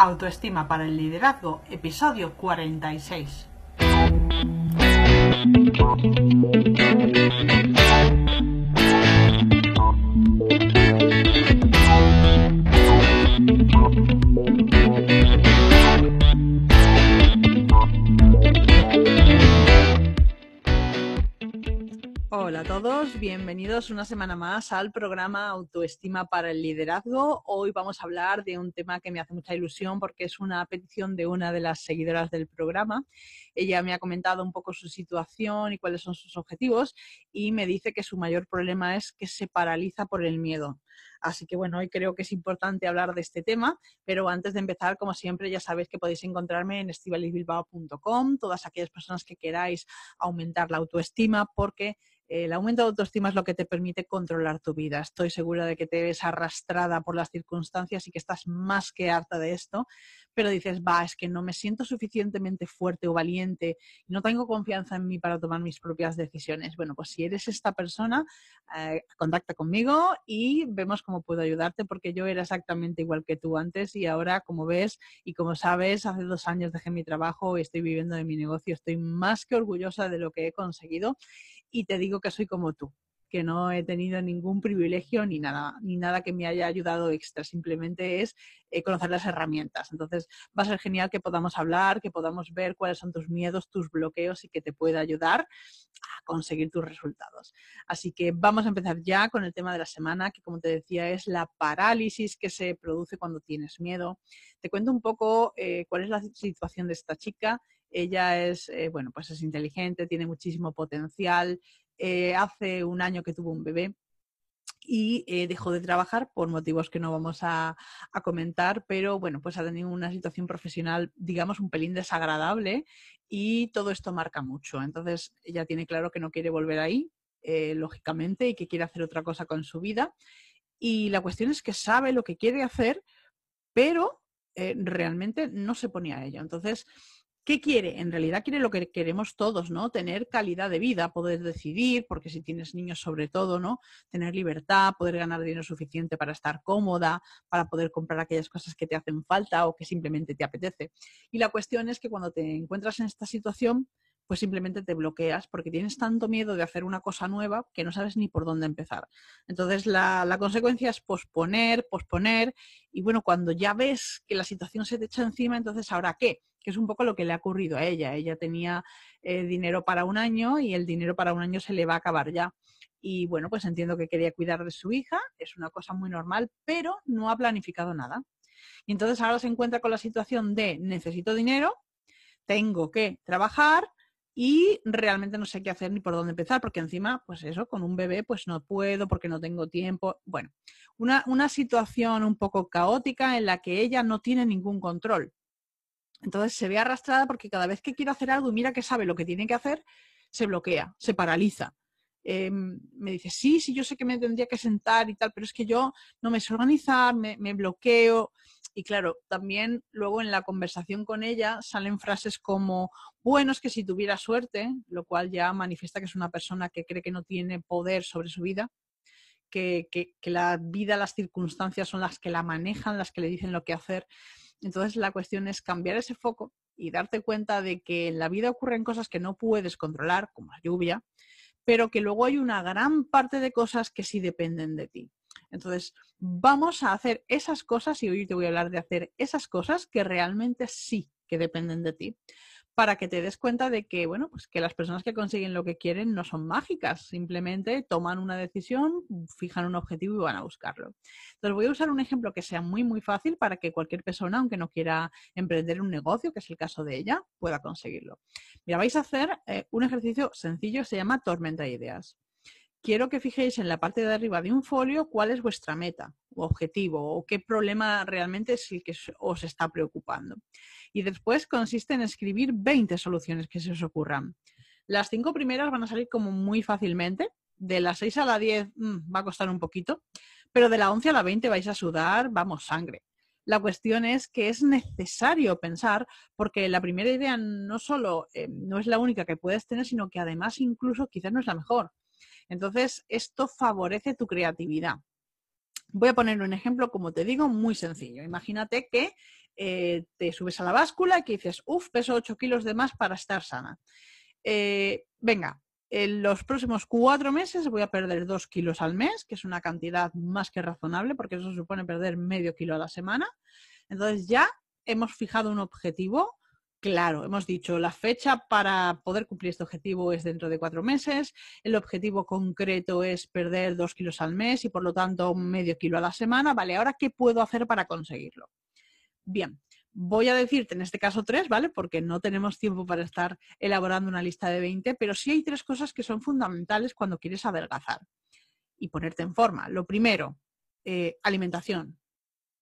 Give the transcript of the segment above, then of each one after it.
Autoestima para el liderazgo, episodio 46. Hola a todos, bienvenidos una semana más al programa Autoestima para el Liderazgo. Hoy vamos a hablar de un tema que me hace mucha ilusión porque es una petición de una de las seguidoras del programa. Ella me ha comentado un poco su situación y cuáles son sus objetivos y me dice que su mayor problema es que se paraliza por el miedo. Así que bueno, hoy creo que es importante hablar de este tema, pero antes de empezar, como siempre, ya sabéis que podéis encontrarme en estivalisbilbao.com, todas aquellas personas que queráis aumentar la autoestima, porque el aumento de autoestima es lo que te permite controlar tu vida. Estoy segura de que te ves arrastrada por las circunstancias y que estás más que harta de esto, pero dices, va, es que no me siento suficientemente fuerte o valiente no tengo confianza en mí para tomar mis propias decisiones. Bueno, pues si eres esta persona, eh, contacta conmigo y vemos cómo puedo ayudarte porque yo era exactamente igual que tú antes y ahora, como ves y como sabes, hace dos años dejé mi trabajo y estoy viviendo de mi negocio. Estoy más que orgullosa de lo que he conseguido y te digo que soy como tú, que no he tenido ningún privilegio ni nada, ni nada que me haya ayudado extra, simplemente es eh, conocer las herramientas. Entonces va a ser genial que podamos hablar, que podamos ver cuáles son tus miedos, tus bloqueos y que te pueda ayudar a conseguir tus resultados. Así que vamos a empezar ya con el tema de la semana, que como te decía es la parálisis que se produce cuando tienes miedo. Te cuento un poco eh, cuál es la situación de esta chica ella es, eh, bueno, pues es inteligente, tiene muchísimo potencial. Eh, hace un año que tuvo un bebé y eh, dejó de trabajar por motivos que no vamos a, comentar, pero bueno, pues ha tenido una situación profesional, digamos, un pelín desagradable y todo esto marca mucho. Entonces, ella tiene claro que no quiere volver ahí, lógicamente, y que quiere hacer otra cosa con su vida. Y la cuestión es que sabe lo que quiere hacer, pero realmente no se pone a ello. Entonces, ¿Qué quiere? En realidad quiere lo que queremos todos, ¿no? Tener calidad de vida, poder decidir, porque si tienes niños sobre todo, ¿no? Tener libertad, poder ganar dinero suficiente para estar cómoda, para poder comprar aquellas cosas que te hacen falta o que simplemente te apetece. Y la cuestión es que cuando te encuentras en esta situación, pues simplemente te bloqueas porque tienes tanto miedo de hacer una cosa nueva que no sabes ni por dónde empezar. Entonces la, la, consecuencia es posponer, posponer y bueno, cuando ya ves que la situación se te echa encima, entonces ¿ahora qué? Que es un poco lo que le ha ocurrido a ella. Ella tenía eh, dinero para un año y el dinero para un año se le va a acabar ya. Y bueno, pues entiendo que quería cuidar de su hija, es una cosa muy normal, pero no ha planificado nada. Y entonces ahora se encuentra con la situación de necesito dinero, tengo que trabajar y realmente no sé qué hacer ni por dónde empezar, porque encima, pues eso, con un bebé, pues no puedo porque no tengo tiempo. Bueno, una, una situación un poco caótica en la que ella no tiene ningún control. Entonces se ve arrastrada porque cada vez que quiere hacer algo y mira que sabe lo que tiene que hacer, se bloquea, se paraliza. Em, me dice, sí, sí, yo sé que me tendría que sentar y tal, pero es que yo no me sé organizar, me, bloqueo. Y claro, también luego en la conversación con ella salen frases como, bueno, es que si tuviera suerte, lo cual ya manifiesta que es una persona que cree que no tiene poder sobre su vida, que, que la vida, las circunstancias son las que la manejan, las que le dicen lo que hacer. Entonces la cuestión es cambiar ese foco y darte cuenta de que en la vida ocurren cosas que no puedes controlar, como la lluvia, pero que luego hay una gran parte de cosas que sí dependen de ti. Entonces, vamos a hacer esas cosas y hoy te voy a hablar de hacer esas cosas que realmente sí que dependen de ti para que te des cuenta de que, bueno, pues que las personas que consiguen lo que quieren no son mágicas, simplemente toman una decisión, fijan un objetivo y van a buscarlo. Entonces voy a usar un ejemplo que sea muy, muy fácil para que cualquier persona, aunque no quiera emprender un negocio, que es el caso de ella, pueda conseguirlo. Mira, vais a hacer eh, un ejercicio sencillo, se llama tormenta de ideas quiero que fijéis en la parte de arriba de un folio cuál es vuestra meta o objetivo o qué problema realmente es el que os está preocupando. Y después consiste en escribir 20 soluciones que se os ocurran. Las cinco primeras van a salir como muy fácilmente. De las 6 a la 10 mm, va a costar un poquito, pero de la 11 a la 20 vais a sudar, vamos, sangre. La cuestión es que es necesario pensar, porque la primera idea no solo eh, no es la única que puedes tener, sino que además incluso quizás no es la mejor. Entonces, esto favorece tu creatividad. Voy a poner un ejemplo, como te digo, muy sencillo. Imagínate que eh, te subes a la báscula y que dices, uff, peso 8 kilos de más para estar sana. Eh, venga, en los próximos cuatro meses voy a perder dos kilos al mes, que es una cantidad más que razonable, porque eso supone perder medio kilo a la semana. Entonces ya hemos fijado un objetivo claro. Hemos dicho, la fecha para poder cumplir este objetivo es dentro de cuatro meses. El objetivo concreto es perder dos kilos al mes y por lo tanto medio kilo a la semana. Vale, ahora, ¿qué puedo hacer para conseguirlo? Bien, Voy a decirte en este caso tres, ¿vale? Porque no tenemos tiempo para estar elaborando una lista de 20, pero sí hay tres cosas que son fundamentales cuando quieres adelgazar y ponerte en forma. Lo primero, eh, alimentación.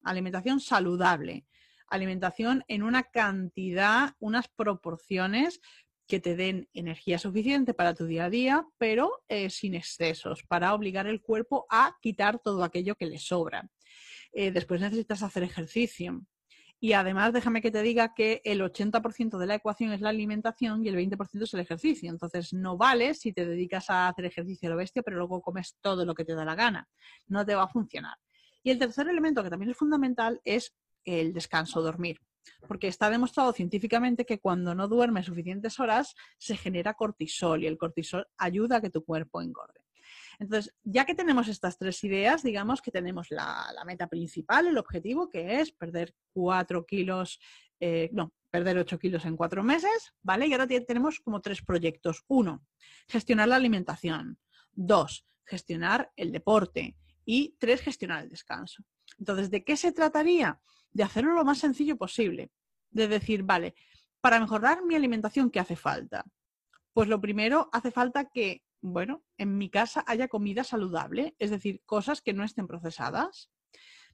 Alimentación saludable. Alimentación en una cantidad, unas proporciones que te den energía suficiente para tu día a día, pero eh, sin excesos, para obligar el cuerpo a quitar todo aquello que le sobra. Eh, después necesitas hacer ejercicio. Y además, déjame que te diga que el 80% de la ecuación es la alimentación y el 20% es el ejercicio. Entonces, no vale si te dedicas a hacer ejercicio a lo bestia, pero luego comes todo lo que te da la gana. No te va a funcionar. Y el tercer elemento, que también es fundamental, es el descanso, dormir. Porque está demostrado científicamente que cuando no duermes suficientes horas se genera cortisol y el cortisol ayuda a que tu cuerpo engorde. Entonces, ya que tenemos estas tres ideas, digamos que tenemos la, meta principal, el objetivo, que es perder cuatro kilos, eh, no, perder 8 kilos en cuatro meses, ¿vale? Y ahora tenemos como tres proyectos. Uno, gestionar la alimentación. Dos, gestionar el deporte. Y tres, gestionar el descanso. Entonces, ¿de qué se trataría? De hacerlo lo más sencillo posible. De decir, vale, para mejorar mi alimentación, ¿qué hace falta? Pues lo primero, hace falta que bueno, en mi casa haya comida saludable, es decir, cosas que no estén procesadas.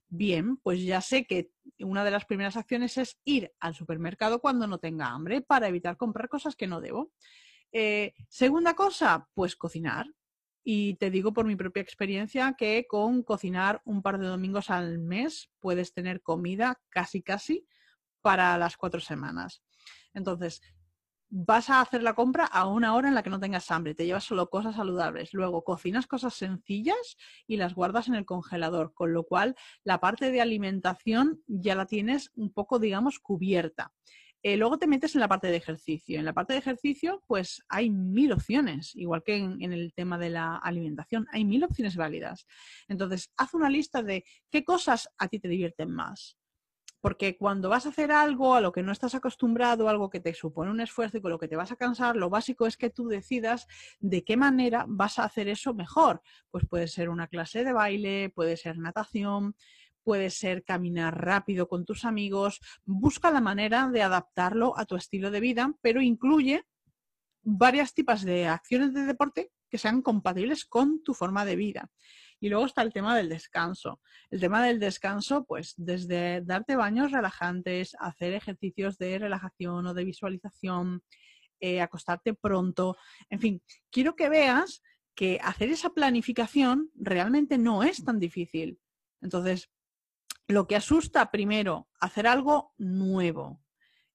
Bien, pues ya sé que una de las primeras acciones es ir al supermercado cuando no tenga hambre para evitar comprar cosas que no debo. Eh, segunda cosa, pues cocinar. Y te digo por mi propia experiencia que con cocinar un par de domingos al mes puedes tener comida casi casi para las cuatro semanas. Entonces, vas a hacer la compra a una hora en la que no tengas hambre, te llevas solo cosas saludables, luego cocinas cosas sencillas y las guardas en el congelador, con lo cual la parte de alimentación ya la tienes un poco, digamos, cubierta. Eh, luego te metes en la parte de ejercicio. En la parte de ejercicio, pues hay mil opciones, igual que en, en, el tema de la alimentación, hay mil opciones válidas. Entonces, haz una lista de qué cosas a ti te divierten más. Porque cuando vas a hacer algo a lo que no estás acostumbrado, algo que te supone un esfuerzo y con lo que te vas a cansar, lo básico es que tú decidas de qué manera vas a hacer eso mejor. Pues puede ser una clase de baile, puede ser natación, puede ser caminar rápido con tus amigos. Busca la manera de adaptarlo a tu estilo de vida, pero incluye varias tipos de acciones de deporte que sean compatibles con tu forma de vida. Y luego está el tema del descanso. El tema del descanso, pues desde darte baños relajantes, hacer ejercicios de relajación o de visualización, eh, acostarte pronto, en fin, quiero que veas que hacer esa planificación realmente no es tan difícil. Entonces, lo que asusta primero, hacer algo nuevo.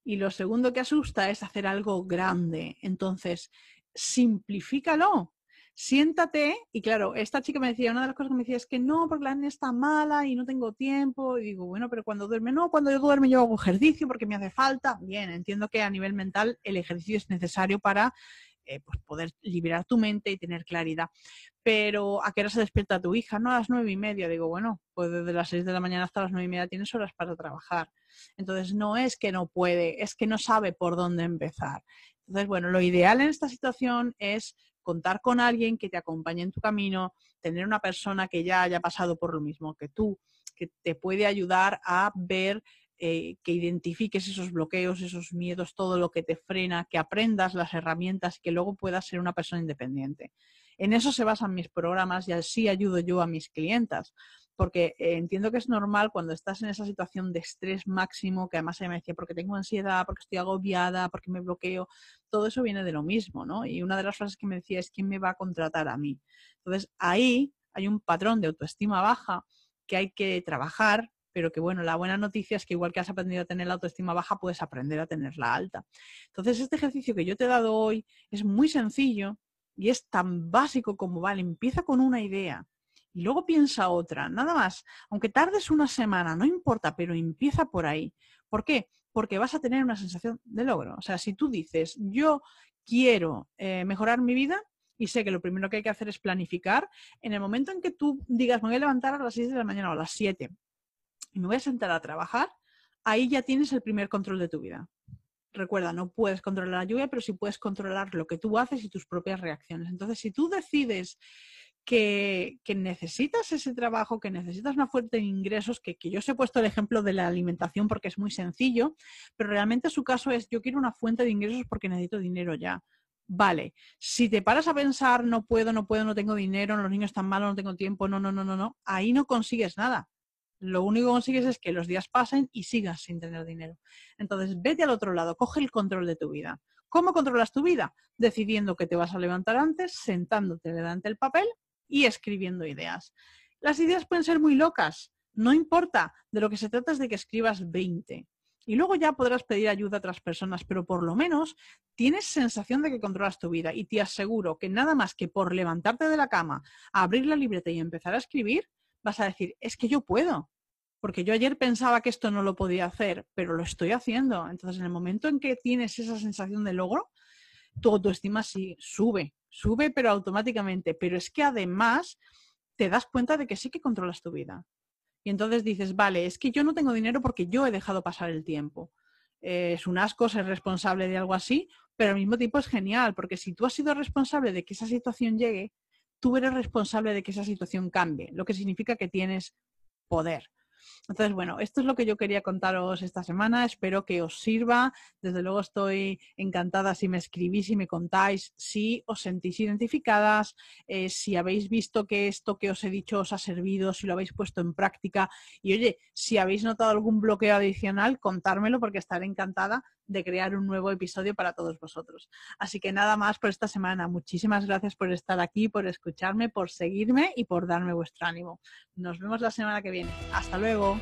Y lo segundo que asusta es hacer algo grande. Entonces, simplifícalo siéntate, y claro, esta chica me decía, una de las cosas que me decía es que no, porque la niña está mala y no tengo tiempo, y digo, bueno, pero cuando duerme, no, cuando yo duerme yo hago ejercicio porque me hace falta, bien, entiendo que a nivel mental el ejercicio es necesario para eh, pues poder liberar tu mente y tener claridad. Pero ¿a qué hora se despierta tu hija? No, a las nueve y media. Digo, bueno, pues desde las seis de la mañana hasta las nueve y media tienes horas para trabajar. Entonces no es que no puede, es que no sabe por dónde empezar. Entonces, bueno, lo ideal en esta situación es contar con alguien que te acompañe en tu camino, tener una persona que ya haya pasado por lo mismo que tú, que te puede ayudar a ver eh, que identifiques esos bloqueos, esos miedos, todo lo que te frena, que aprendas las herramientas y que luego puedas ser una persona independiente. En eso se basan mis programas y así ayudo yo a mis clientas porque eh, entiendo que es normal cuando estás en esa situación de estrés máximo, que además ella me decía, porque tengo ansiedad, porque estoy agobiada, porque me bloqueo, todo eso viene de lo mismo, ¿no? Y una de las frases que me decía es, ¿quién me va a contratar a mí? Entonces, ahí hay un patrón de autoestima baja que hay que trabajar, pero que bueno, la buena noticia es que igual que has aprendido a tener la autoestima baja, puedes aprender a tenerla alta. Entonces, este ejercicio que yo te he dado hoy es muy sencillo y es tan básico como, vale, empieza con una idea, y luego piensa otra, nada más. Aunque tardes una semana, no importa, pero empieza por ahí. ¿Por qué? Porque vas a tener una sensación de logro. O sea, si tú dices, yo quiero eh, mejorar mi vida, y sé que lo primero que hay que hacer es planificar, en el momento en que tú digas, me voy a levantar a las 6 de la mañana o a las 7 y me voy a sentar a trabajar, ahí ya tienes el primer control de tu vida. Recuerda, no puedes controlar la lluvia, pero sí puedes controlar lo que tú haces y tus propias reacciones. Entonces, si tú decides que, necesitas ese trabajo, que necesitas una fuente de ingresos, que, que, yo os he puesto el ejemplo de la alimentación porque es muy sencillo, pero realmente su caso es yo quiero una fuente de ingresos porque necesito dinero ya. Vale, si te paras a pensar no puedo, no puedo, no tengo dinero, los niños están malos, no tengo tiempo, no, no, no, no, no, ahí no consigues nada. Lo único que consigues es que los días pasen y sigas sin tener dinero. Entonces, vete al otro lado, coge el control de tu vida. ¿Cómo controlas tu vida? Decidiendo que te vas a levantar antes, sentándote delante del papel y escribiendo ideas. Las ideas pueden ser muy locas, no importa, de lo que se trata es de que escribas 20. Y luego ya podrás pedir ayuda a otras personas, pero por lo menos tienes sensación de que controlas tu vida y te aseguro que nada más que por levantarte de la cama, abrir la libreta y empezar a escribir, vas a decir, es que yo puedo. Porque yo ayer pensaba que esto no lo podía hacer, pero lo estoy haciendo. Entonces, en el momento en que tienes esa sensación de logro, tu autoestima sí sube, sube, pero automáticamente. Pero es que además te das cuenta de que sí que controlas tu vida. Y entonces dices, vale, es que yo no tengo dinero porque yo he dejado pasar el tiempo. Eh, es un asco ser responsable de algo así, pero al mismo tiempo es genial, porque si tú has sido responsable de que esa situación llegue, tú eres responsable de que esa situación cambie, lo que significa que tienes poder. Entonces, bueno, esto es lo que yo quería contaros esta semana. Espero que os sirva. Desde luego estoy encantada si me escribís y me contáis si os sentís identificadas, eh, si habéis visto que esto que os he dicho os ha servido, si lo habéis puesto en práctica. Y oye, si habéis notado algún bloqueo adicional, contármelo porque estaré encantada de crear un nuevo episodio para todos vosotros. Así que nada más por esta semana. Muchísimas gracias por estar aquí, por escucharme, por seguirme y por darme vuestro ánimo. Nos vemos la semana que viene. Hasta luego.